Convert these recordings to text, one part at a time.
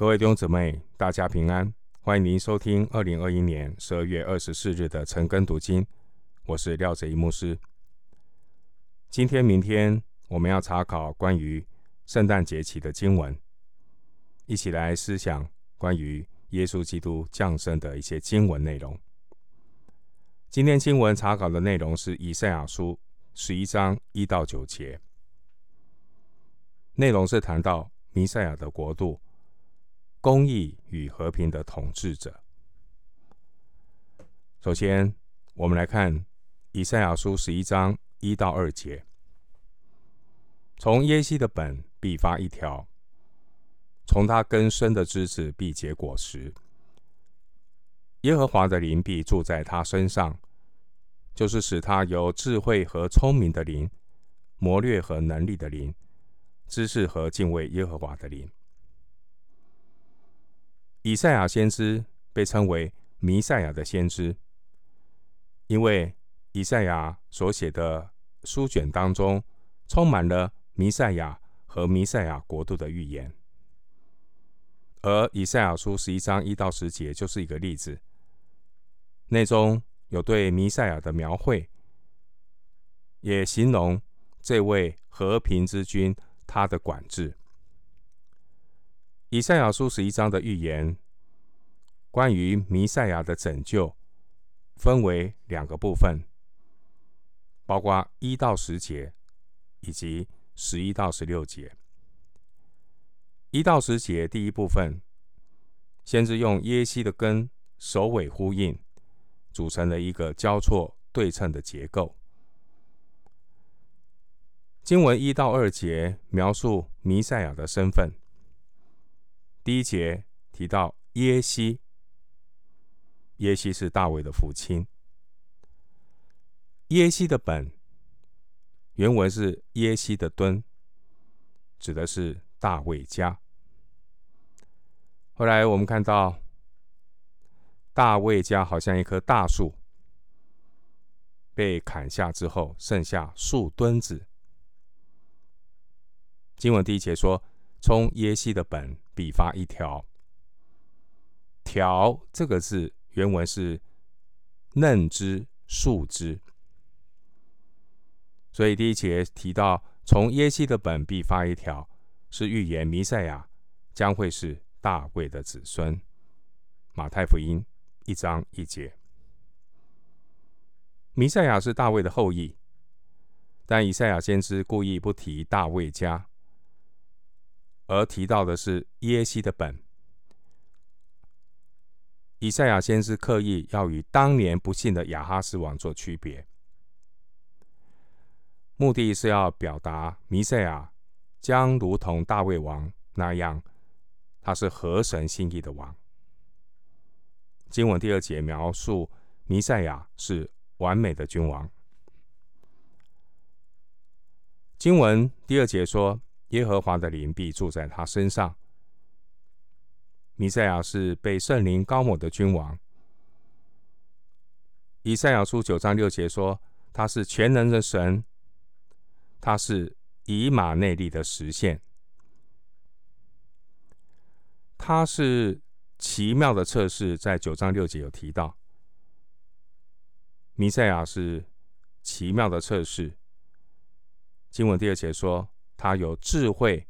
各位弟兄姊妹，大家平安！欢迎您收听二零二一年十二月二十四日的晨更读经。我是廖哲一牧师。今天、明天我们要查考关于圣诞节期的经文，一起来思想关于耶稣基督降生的一些经文内容。今天经文查考的内容是以赛亚书十一章一到九节，内容是谈到弥赛亚的国度、公义与和平的统治者。首先，我们来看以赛亚书十一章一到二节：从耶西的本必发一条，从他根生的枝子必结果实。耶和华的灵必住在他身上，就是使他有智慧和聪明的灵，谋略和能力的灵，知识和敬畏耶和华的灵。以赛亚先知被称为弥赛亚的先知，因为以赛亚所写的书卷当中充满了弥赛亚和弥赛亚国度的预言，而以赛亚书十一章一到十节就是一个例子。内中有对弥赛亚的描绘，也形容这位和平之君他的管制。以赛亚书十一章的预言，关于弥赛亚的拯救，分为两个部分，包括一到十节以及十一到十六节。一到十节第一部分，先是用耶西的根首尾呼应。组成了一个交错对称的结构。经文一到二节描述弥赛亚的身份。第一节提到耶西，耶西是大卫的父亲。耶西的本原文是耶西的墩，指的是大卫家。后来我们看到。大卫家好像一棵大树，被砍下之后，剩下树墩子。经文第一节说：“从耶西的本必发一条。”“条”这个字原文是嫩枝、树枝，所以第一节提到“从耶西的本必发一条”，是预言弥赛亚将会是大卫的子孙。马太福音。一章一节，弥赛亚是大卫的后裔，但以赛亚先知故意不提大卫家，而提到的是耶西的本。以赛亚先知刻意要与当年不幸的亚哈斯王做区别，目的是要表达弥赛亚将如同大卫王那样，他是合神心意的王。经文第二节描述弥赛亚是完美的君王。经文第二节说：“耶和华的灵必住在他身上。”弥赛亚是被圣灵高抹的君王。以赛亚书九章六节说：“他是全能的神，他是以马内利的实现，他是。”奇妙的测试，在九章六节有提到，弥赛亚是奇妙的测试。经文第二节说，他有智慧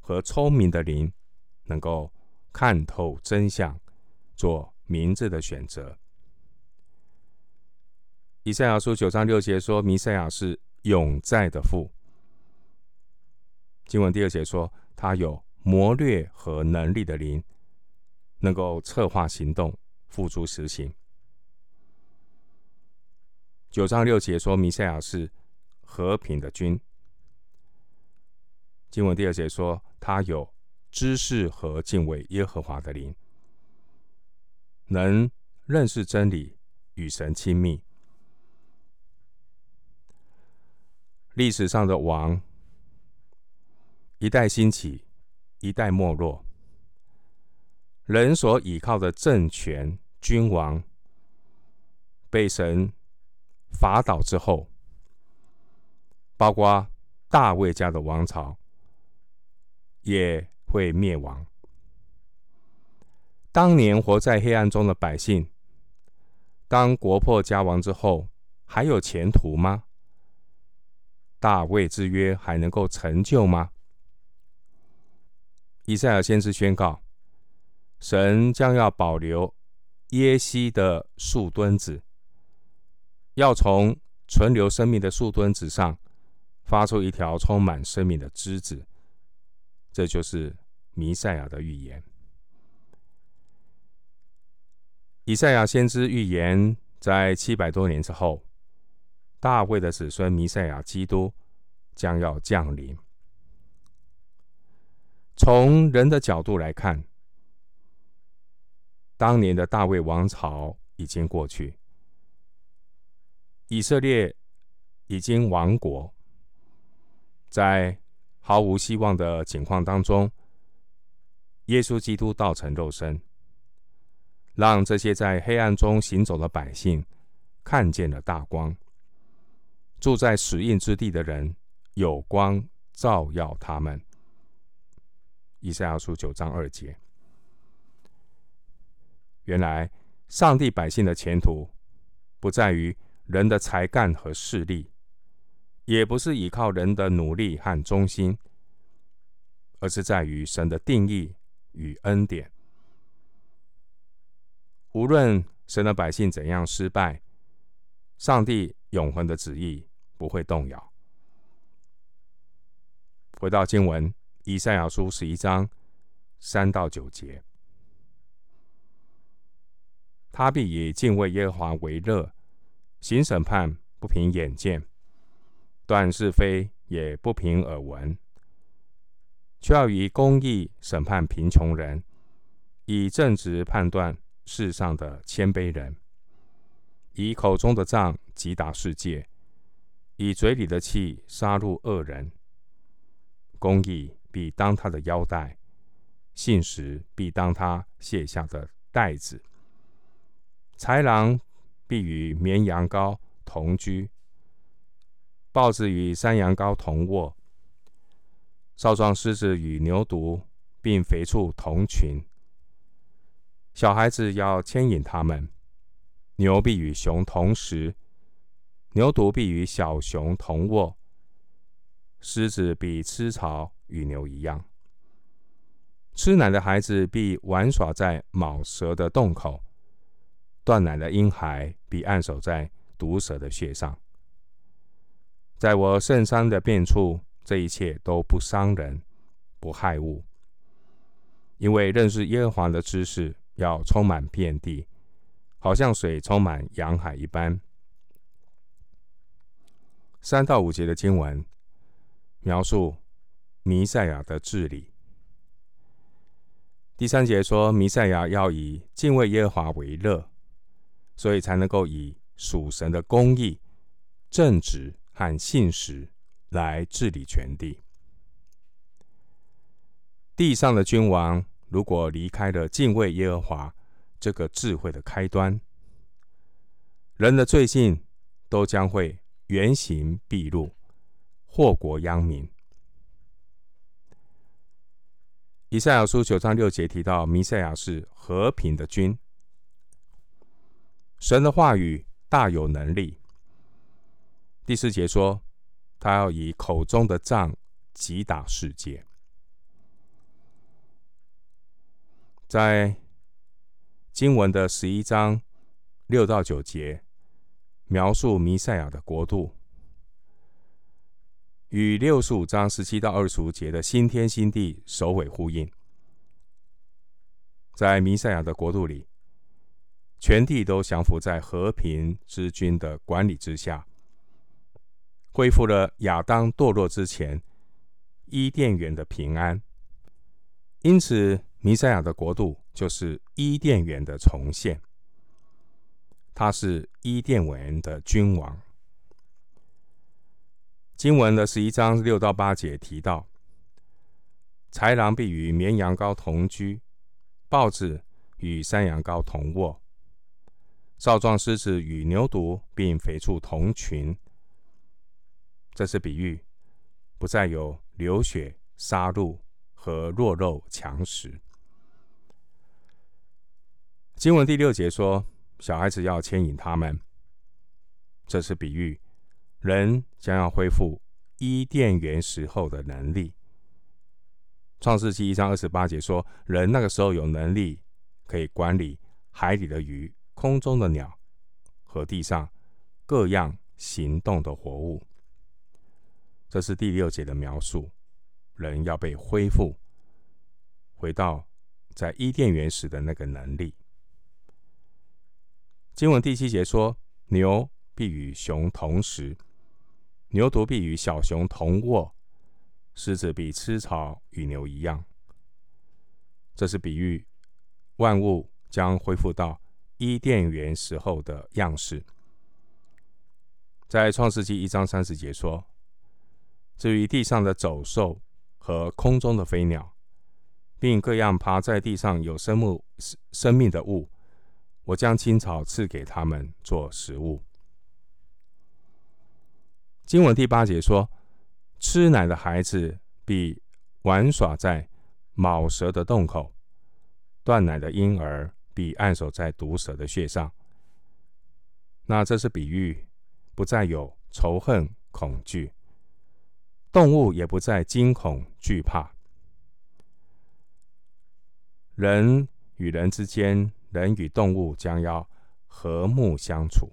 和聪明的灵，能够看透真相，做明智的选择。以赛亚书九章六节说，弥赛亚是永在的父。经文第二节说，他有谋略和能力的灵。能够策划行动，付诸实行。九章六节说，弥赛亚是和平的君。经文第二节说，他有知识和敬畏耶和华的灵，能认识真理，与神亲密。历史上的王，一代兴起，一代没落。人所倚靠的政权、君王被神伐倒之后，包括大卫家的王朝也会灭亡。当年活在黑暗中的百姓，当国破家亡之后，还有前途吗？大卫之约还能够成就吗？以赛尔先知宣告，神将要保留耶西的树墩子，要从存留生命的树墩子上发出一条充满生命的枝子，这就是弥赛亚的预言。以赛亚先知预言，在七百多年之后，大卫的子孙弥赛亚基督将要降临。从人的角度来看，当年的大卫王朝已经过去，以色列已经亡国，在毫无希望的情况当中，耶稣基督道成肉身，让这些在黑暗中行走的百姓看见了大光。住在死荫之地的人，有光照耀他们。以赛亚书九章二节，原来上帝百姓的前途不在于人的才干和势力，也不是依靠人的努力和忠心，而是在于神的定义与恩典。无论神的百姓怎样失败，上帝永恒的旨意不会动摇。回到经文。以赛亚书十一章三到九节，他必以敬畏耶和华为乐，行审判不凭眼见，断是非也不凭耳闻，却要以公义审判贫穷人，以正直判断世上的谦卑人，以口中的杖击打世界，以嘴里的气杀戮恶人，公义。必当他的腰带，信实必当他卸下的带子。豺狼必与绵羊羔同居，豹子与山羊羔同卧，少壮狮子与牛犊并肥畜同群。小孩子要牵引他们，牛必与熊同食，牛犊必与小熊同卧，狮子必吃草。与牛一样，吃奶的孩子必玩耍在蟒蛇的洞口；断奶的婴孩必按守在毒蛇的穴上。在我圣山的遍处，这一切都不伤人，不害物，因为认识耶和华的知识要充满遍地，好像水充满洋海一般。三到五节的经文描述。弥赛亚的治理。第三节说，弥赛亚要以敬畏耶和华为乐，所以才能够以属神的公义、正直和信实来治理全地。地上的君王如果离开了敬畏耶和华这个智慧的开端，人的罪性都将会原形毕露，祸国殃民。以赛亚书九章六节提到，弥赛亚是和平的君。神的话语大有能力。第四节说，他要以口中的杖击打世界。在经文的十一章六到九节，描述弥赛亚的国度。与六十五章十七到二十五节的新天新地首尾呼应，在弥赛亚的国度里，全地都降服在和平之君的管理之下，恢复了亚当堕落之前伊甸园的平安。因此，弥赛亚的国度就是伊甸园的重现，他是伊甸园的君王。经文的十一章六到八节提到，豺狼必与绵羊羔同居，豹子与山羊羔同卧，少壮狮子与牛犊并肥畜同群。这是比喻，不再有流血、杀戮和弱肉强食。经文第六节说，小孩子要牵引他们，这是比喻，人将要恢复伊甸园时候的能力。创世纪一章二十八节说，人那个时候有能力可以管理海里的鱼、空中的鸟和地上各样行动的活物。这是第六节的描述，人要被恢复，回到在伊甸园时的那个能力。经文第七节说，牛必与熊同食，牛犊必与小熊同卧。狮子必吃草，与牛一样。这是比喻，万物将恢复到伊甸园时候的样式。在创世纪一章三十节说：“至于地上的走兽和空中的飞鸟，并各样爬在地上有生物生命的物，我将青草赐给他们做食物。”经文第八节说。吃奶的孩子必玩耍在蟒蛇的洞口，断奶的婴儿必按手在毒蛇的穴上。那这是比喻，不再有仇恨、恐惧，动物也不再惊恐惧怕。人与人之间，人与动物将要和睦相处。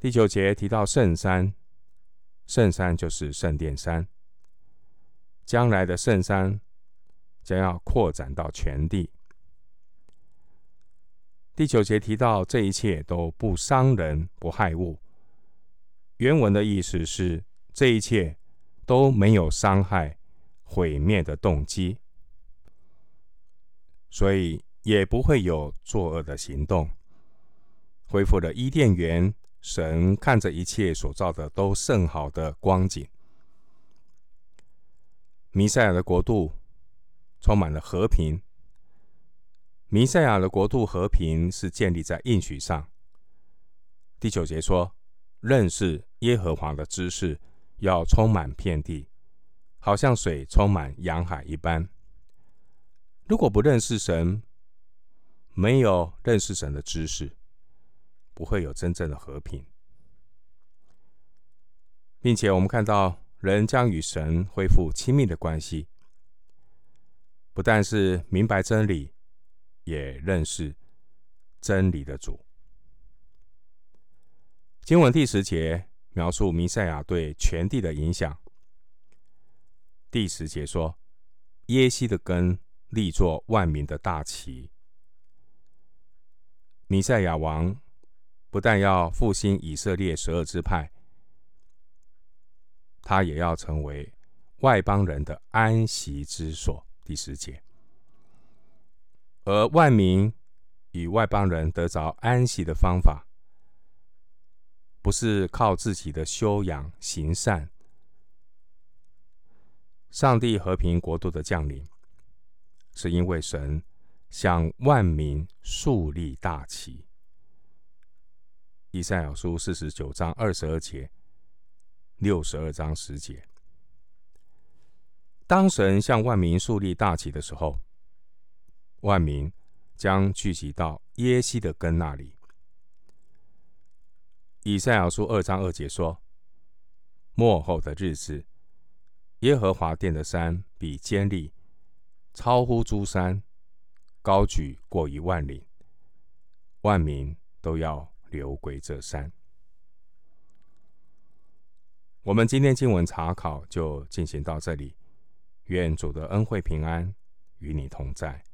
第九节提到圣山。圣山就是圣殿山，将来的圣山将要扩展到全地。第九节提到这一切都不伤人、不害物。原文的意思是这一切都没有伤害、毁灭的动机，所以也不会有作恶的行动。恢复了伊甸园。神看着一切所造的都甚好的光景，弥赛亚的国度充满了和平。弥赛亚的国度和平是建立在应许上。第九节说，认识耶和华的知识要充满遍地，好像水充满洋海一般。如果不认识神，没有认识神的知识。不会有真正的和平，并且我们看到人将与神恢复亲密的关系，不但是明白真理，也认识真理的主。经文第十节描述弥赛亚对全地的影响。第十节说：“耶西的根立作万民的大旗。”弥赛亚王。不但要复兴以色列十二支派，他也要成为外邦人的安息之所。第十节，而万民与外邦人得着安息的方法，不是靠自己的修养行善。上帝和平国度的降临，是因为神向万民树立大旗。以赛亚书四十九章二十二节，六十二章十节。当神向万民树立大旗的时候，万民将聚集到耶西的根那里。以赛亚书二章二节说：“末后的日子，耶和华殿的山比坚立，超乎诸山，高举过于万岭，万民都要。”流归这山。我们今天经文查考就进行到这里。愿主的恩惠平安与你同在。